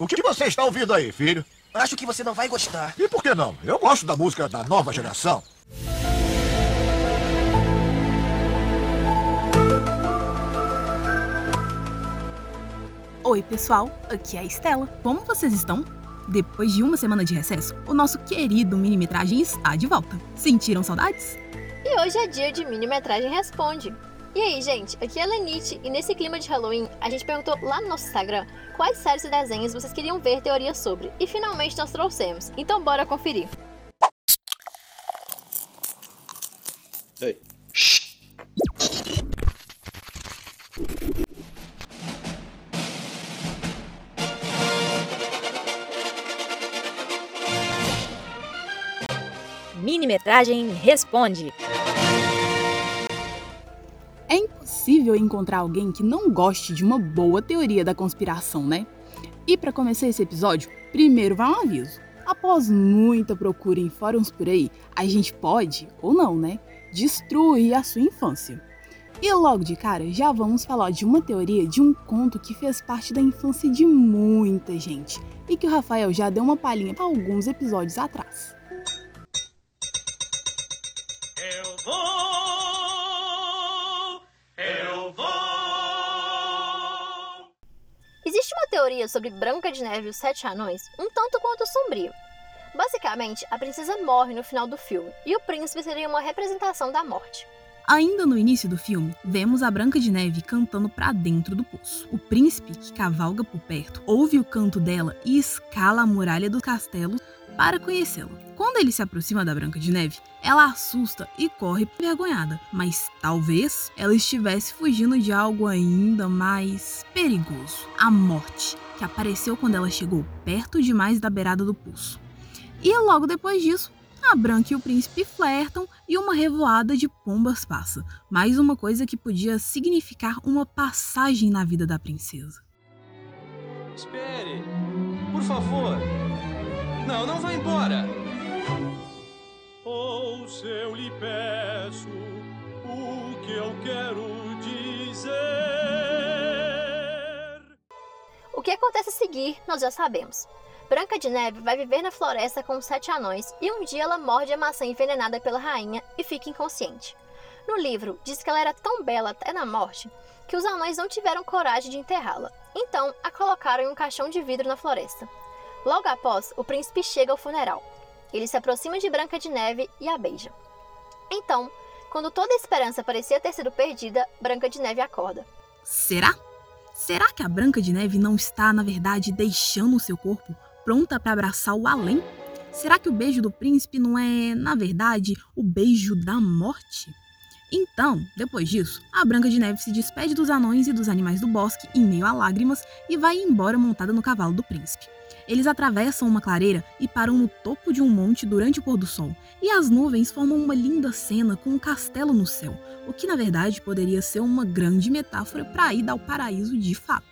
O que você está ouvindo aí, filho? Acho que você não vai gostar. E por que não? Eu gosto da música da nova geração. Oi, pessoal, aqui é a Estela. Como vocês estão? Depois de uma semana de recesso, o nosso querido minimetragem está de volta. Sentiram saudades? E hoje é dia de minimetragem responde. E aí, gente, aqui é a Lenite e nesse clima de Halloween a gente perguntou lá no nosso Instagram quais séries e desenhos vocês queriam ver teorias sobre e finalmente nós trouxemos. Então bora conferir. Ei. Minimetragem responde. Impossível encontrar alguém que não goste de uma boa teoria da conspiração, né? E para começar esse episódio, primeiro vai um aviso. Após muita procura em fóruns por aí, a gente pode, ou não, né, destruir a sua infância. E logo de cara, já vamos falar de uma teoria de um conto que fez parte da infância de muita gente e que o Rafael já deu uma palhinha alguns episódios atrás. Teoria sobre Branca de Neve e os Sete Anões um tanto quanto sombria. Basicamente, a princesa morre no final do filme e o príncipe seria uma representação da morte. Ainda no início do filme, vemos a Branca de Neve cantando para dentro do poço. O príncipe, que cavalga por perto, ouve o canto dela e escala a muralha do castelo para conhecê-la. Quando ele se aproxima da Branca de Neve, ela assusta e corre envergonhada, mas talvez ela estivesse fugindo de algo ainda mais perigoso: a morte, que apareceu quando ela chegou perto demais da beirada do poço. E logo depois disso, a Branca e o príncipe flertam e uma revoada de pombas passa. Mais uma coisa que podia significar uma passagem na vida da princesa. Espere, por favor. Não, não vá embora. Ouça, eu lhe peço o que eu quero dizer. O que acontece a seguir, nós já sabemos. Branca de Neve vai viver na floresta com os sete anões e um dia ela morde a maçã envenenada pela rainha e fica inconsciente. No livro, diz que ela era tão bela até na morte que os anões não tiveram coragem de enterrá-la, então a colocaram em um caixão de vidro na floresta. Logo após, o príncipe chega ao funeral. Ele se aproxima de Branca de Neve e a beija. Então, quando toda a esperança parecia ter sido perdida, Branca de Neve acorda. Será? Será que a Branca de Neve não está, na verdade, deixando o seu corpo pronta para abraçar o além? Será que o beijo do príncipe não é, na verdade, o beijo da morte? Então, depois disso, a Branca de Neve se despede dos anões e dos animais do bosque em meio a lágrimas e vai embora montada no cavalo do príncipe. Eles atravessam uma clareira e param no topo de um monte durante o pôr do sol, e as nuvens formam uma linda cena com um castelo no céu, o que na verdade poderia ser uma grande metáfora para a ida ao paraíso de fato.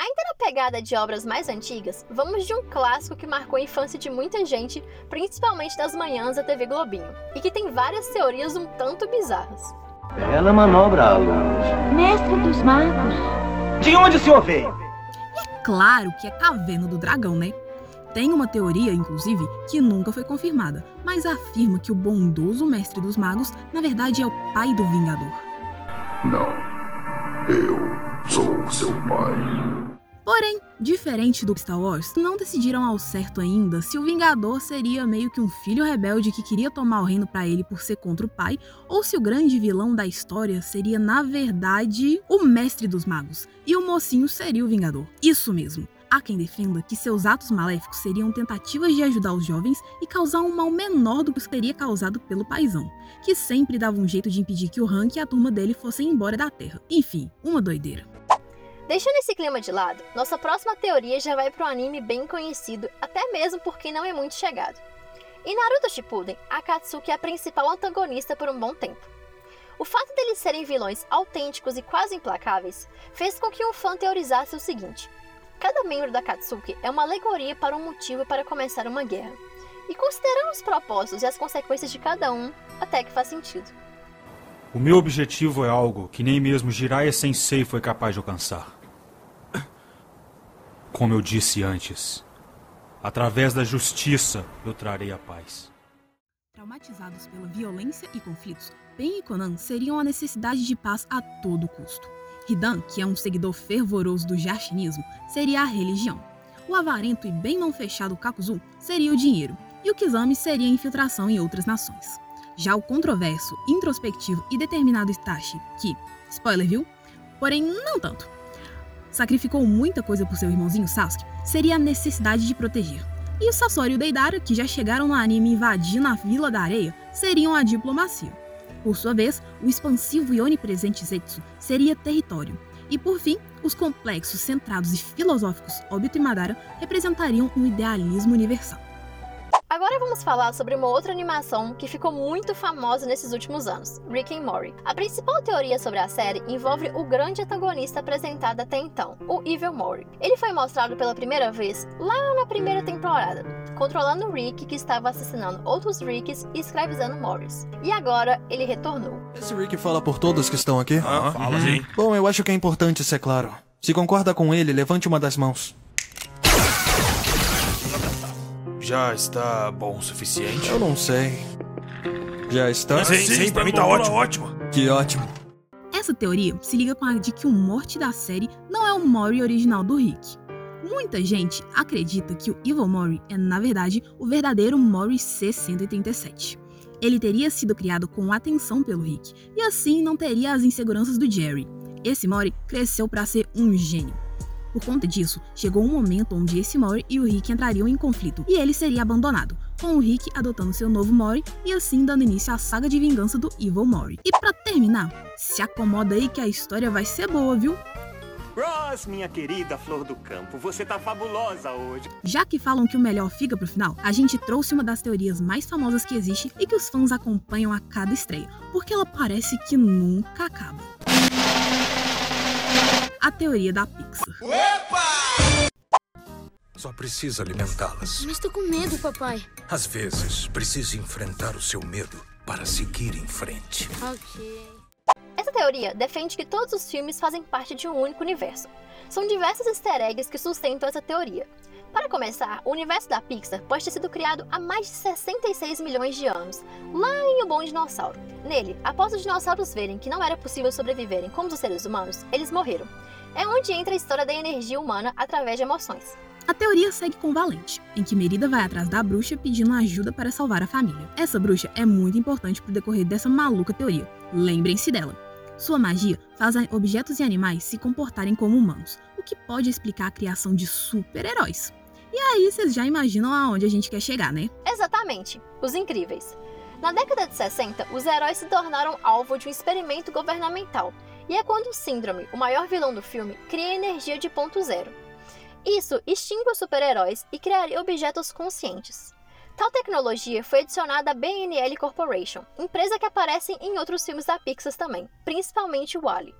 Ainda na pegada de obras mais antigas, vamos de um clássico que marcou a infância de muita gente, principalmente das manhãs da TV Globinho, e que tem várias teorias um tanto bizarras. Bela manobra, alunos. Mestre dos magos. De onde o senhor veio? Claro que é Caverna do Dragão, né? Tem uma teoria, inclusive, que nunca foi confirmada, mas afirma que o bondoso mestre dos magos, na verdade, é o pai do Vingador. Não. Eu sou seu pai. Porém, diferente do Star Wars, não decidiram ao certo ainda se o Vingador seria meio que um filho rebelde que queria tomar o reino para ele por ser contra o pai, ou se o grande vilão da história seria, na verdade, o mestre dos magos, e o mocinho seria o Vingador. Isso mesmo. Há quem defenda que seus atos maléficos seriam tentativas de ajudar os jovens e causar um mal menor do que teria causado pelo paizão, que sempre dava um jeito de impedir que o Hank e a turma dele fossem embora da Terra. Enfim, uma doideira. Deixando esse clima de lado, nossa próxima teoria já vai para um anime bem conhecido, até mesmo por quem não é muito chegado. Em Naruto Shippuden, Akatsuki é a principal antagonista por um bom tempo. O fato deles serem vilões autênticos e quase implacáveis fez com que um fã teorizasse o seguinte: cada membro da Akatsuki é uma alegoria para um motivo para começar uma guerra. E considerando os propósitos e as consequências de cada um, até que faz sentido. O meu objetivo é algo que nem mesmo Jiraiya Sensei foi capaz de alcançar. Como eu disse antes, através da justiça eu trarei a paz. Traumatizados pela violência e conflitos, Ben e Conan seriam a necessidade de paz a todo custo. Hidan, que é um seguidor fervoroso do jarchinismo, seria a religião. O avarento e bem não fechado Kakuzu seria o dinheiro, e o Kizami seria a infiltração em outras nações. Já o controverso, introspectivo e determinado Itachi, que, spoiler viu? Porém, não tanto. Sacrificou muita coisa por seu irmãozinho Sasuke, seria a necessidade de proteger. E o Sasori e o Deidara, que já chegaram no anime invadindo a Vila da Areia, seriam a diplomacia. Por sua vez, o expansivo e onipresente Zetsu seria território. E por fim, os complexos, centrados e filosóficos Obito e Madara representariam um idealismo universal. Agora vamos falar sobre uma outra animação que ficou muito famosa nesses últimos anos, Rick and Morty. A principal teoria sobre a série envolve o grande antagonista apresentado até então, o Evil Morty. Ele foi mostrado pela primeira vez lá na primeira temporada, controlando Rick que estava assassinando outros Ricks e escravizando Morris. E agora ele retornou. Esse Rick fala por todos que estão aqui? Ah, fala sim. Bom, eu acho que é importante ser claro. Se concorda com ele, levante uma das mãos. Já está bom o suficiente? Eu não sei. Já está? Sim, sim, pra mim tá ótimo. ótimo. Que ótimo. Essa teoria se liga com a de que o morte da série não é o Mori original do Rick. Muita gente acredita que o Evil Mori é, na verdade, o verdadeiro Mori C-137. Ele teria sido criado com atenção pelo Rick, e assim não teria as inseguranças do Jerry. Esse Mori cresceu para ser um gênio. Por conta disso, chegou um momento onde esse Mori e o Rick entrariam em conflito, e ele seria abandonado, com o Rick adotando seu novo Mori e assim dando início à saga de vingança do Evil Mori. E para terminar, se acomoda aí que a história vai ser boa, viu? Ross, minha querida flor do campo, você tá fabulosa hoje. Já que falam que o melhor fica pro final, a gente trouxe uma das teorias mais famosas que existe e que os fãs acompanham a cada estreia, porque ela parece que nunca acaba a teoria da Pixar. Só precisa alimentá-las. Mas tô com medo, papai. Às vezes, precisa enfrentar o seu medo para seguir em frente. Ok. Essa teoria defende que todos os filmes fazem parte de um único universo. São diversos easter eggs que sustentam essa teoria. Para começar, o universo da Pixar pode ter sido criado há mais de 66 milhões de anos, lá em O Bom Dinossauro. Nele, após os dinossauros verem que não era possível sobreviverem como os seres humanos, eles morreram. É onde entra a história da energia humana através de emoções. A teoria segue com Valente, em que Merida vai atrás da bruxa pedindo ajuda para salvar a família. Essa bruxa é muito importante pro decorrer dessa maluca teoria. Lembrem-se dela. Sua magia faz objetos e animais se comportarem como humanos, o que pode explicar a criação de super-heróis. E aí vocês já imaginam aonde a gente quer chegar, né? Exatamente, os incríveis. Na década de 60, os heróis se tornaram alvo de um experimento governamental, e é quando o Síndrome, o maior vilão do filme, cria energia de ponto zero. Isso extingue os super-heróis e criaria objetos conscientes. Tal tecnologia foi adicionada à BNL Corporation, empresa que aparece em outros filmes da Pixar também, principalmente o Wally.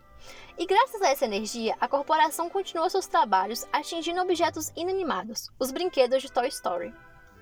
E graças a essa energia, a corporação continua seus trabalhos atingindo objetos inanimados, os brinquedos de Toy Story.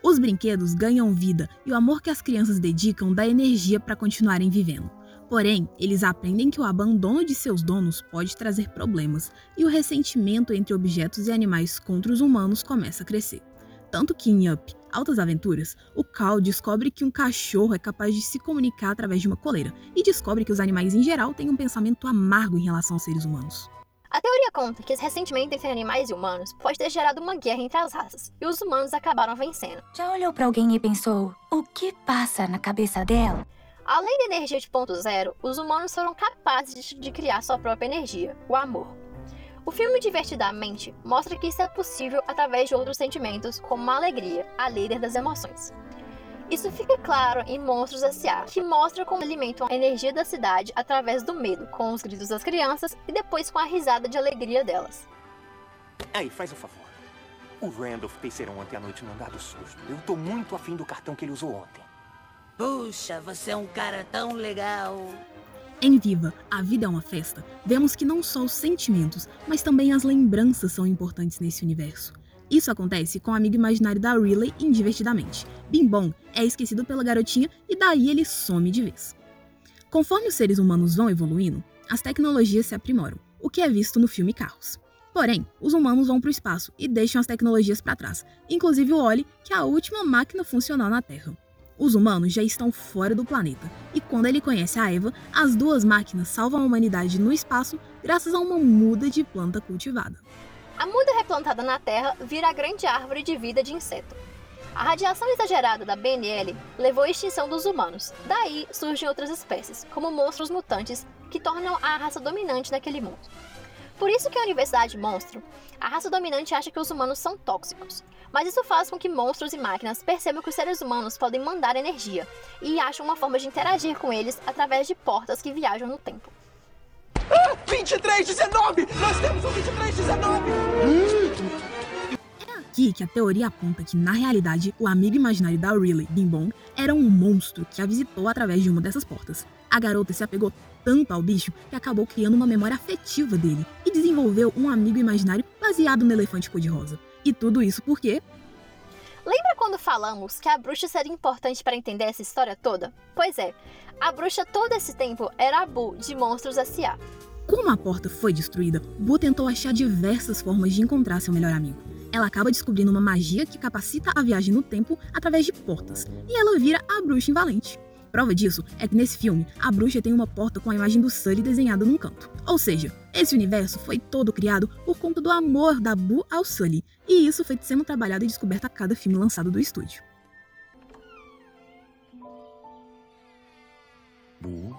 Os brinquedos ganham vida e o amor que as crianças dedicam dá energia para continuarem vivendo. Porém, eles aprendem que o abandono de seus donos pode trazer problemas e o ressentimento entre objetos e animais contra os humanos começa a crescer. Tanto que em Up, Altas Aventuras, o Cal descobre que um cachorro é capaz de se comunicar através de uma coleira e descobre que os animais em geral têm um pensamento amargo em relação aos seres humanos. A teoria conta que esse ressentimento entre animais e humanos pode ter gerado uma guerra entre as raças, e os humanos acabaram vencendo. Já olhou para alguém e pensou: o que passa na cabeça dela? Além da energia de ponto zero, os humanos foram capazes de criar sua própria energia, o amor. O filme Divertidamente mostra que isso é possível através de outros sentimentos, como a alegria, a líder das emoções. Isso fica claro em Monstros S.A., que mostra como alimentam a energia da cidade através do medo, com os gritos das crianças e depois com a risada de alegria delas. Aí, faz um favor. O Randolph pensaram ontem à noite num dado susto. Eu tô muito afim do cartão que ele usou ontem. Puxa, você é um cara tão legal. Em Viva, A Vida é uma Festa, vemos que não só os sentimentos, mas também as lembranças são importantes nesse universo. Isso acontece com o amigo imaginário da Riley em Divertidamente. Bim Bom é esquecido pela garotinha e daí ele some de vez. Conforme os seres humanos vão evoluindo, as tecnologias se aprimoram, o que é visto no filme Carros. Porém, os humanos vão para o espaço e deixam as tecnologias para trás, inclusive o Oli, que é a última máquina funcional na Terra. Os humanos já estão fora do planeta, e quando ele conhece a Eva, as duas máquinas salvam a humanidade no espaço graças a uma muda de planta cultivada. A muda replantada na Terra vira a grande árvore de vida de inseto. A radiação exagerada da BNL levou à extinção dos humanos. Daí surgem outras espécies, como monstros mutantes, que tornam a raça dominante naquele mundo. Por isso que a Universidade Monstro, a raça dominante acha que os humanos são tóxicos. Mas isso faz com que monstros e máquinas percebam que os seres humanos podem mandar energia e acham uma forma de interagir com eles através de portas que viajam no tempo. Ah, 2319! Nós temos um 2319! É aqui que a teoria aponta que, na realidade, o amigo imaginário da Riley, Bing Bong, era um monstro que a visitou através de uma dessas portas. A garota se apegou tanto ao bicho que acabou criando uma memória afetiva dele e desenvolveu um amigo imaginário baseado no elefante cor-de-rosa. E tudo isso porque Lembra quando falamos que a bruxa seria importante para entender essa história toda? Pois é, a bruxa todo esse tempo era a Bu de Monstros S.A. Como a porta foi destruída, Bu tentou achar diversas formas de encontrar seu melhor amigo. Ela acaba descobrindo uma magia que capacita a viagem no tempo através de portas, e ela vira a bruxa invalente. Prova disso é que nesse filme, a bruxa tem uma porta com a imagem do Sully desenhada num canto. Ou seja, esse universo foi todo criado por conta do amor da Boo ao Sully, e isso foi sendo trabalhado e descoberto a cada filme lançado do estúdio. Boo?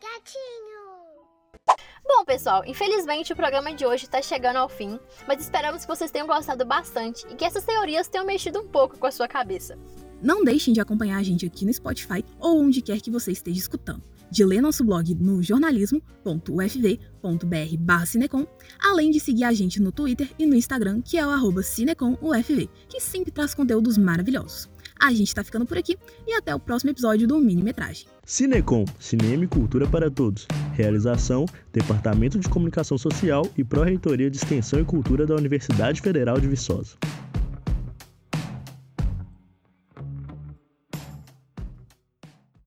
Gatinho! Bom, pessoal, infelizmente o programa de hoje está chegando ao fim, mas esperamos que vocês tenham gostado bastante e que essas teorias tenham mexido um pouco com a sua cabeça. Não deixem de acompanhar a gente aqui no Spotify ou onde quer que você esteja escutando. De ler nosso blog no jornalismo.ufv.br cinecom, além de seguir a gente no Twitter e no Instagram, que é o arroba cinecomufv, que sempre traz conteúdos maravilhosos. A gente tá ficando por aqui e até o próximo episódio do Mini Metragem. Cinecom, Cinema e Cultura para Todos. Realização, Departamento de Comunicação Social e Pró-Reitoria de Extensão e Cultura da Universidade Federal de Viçosa.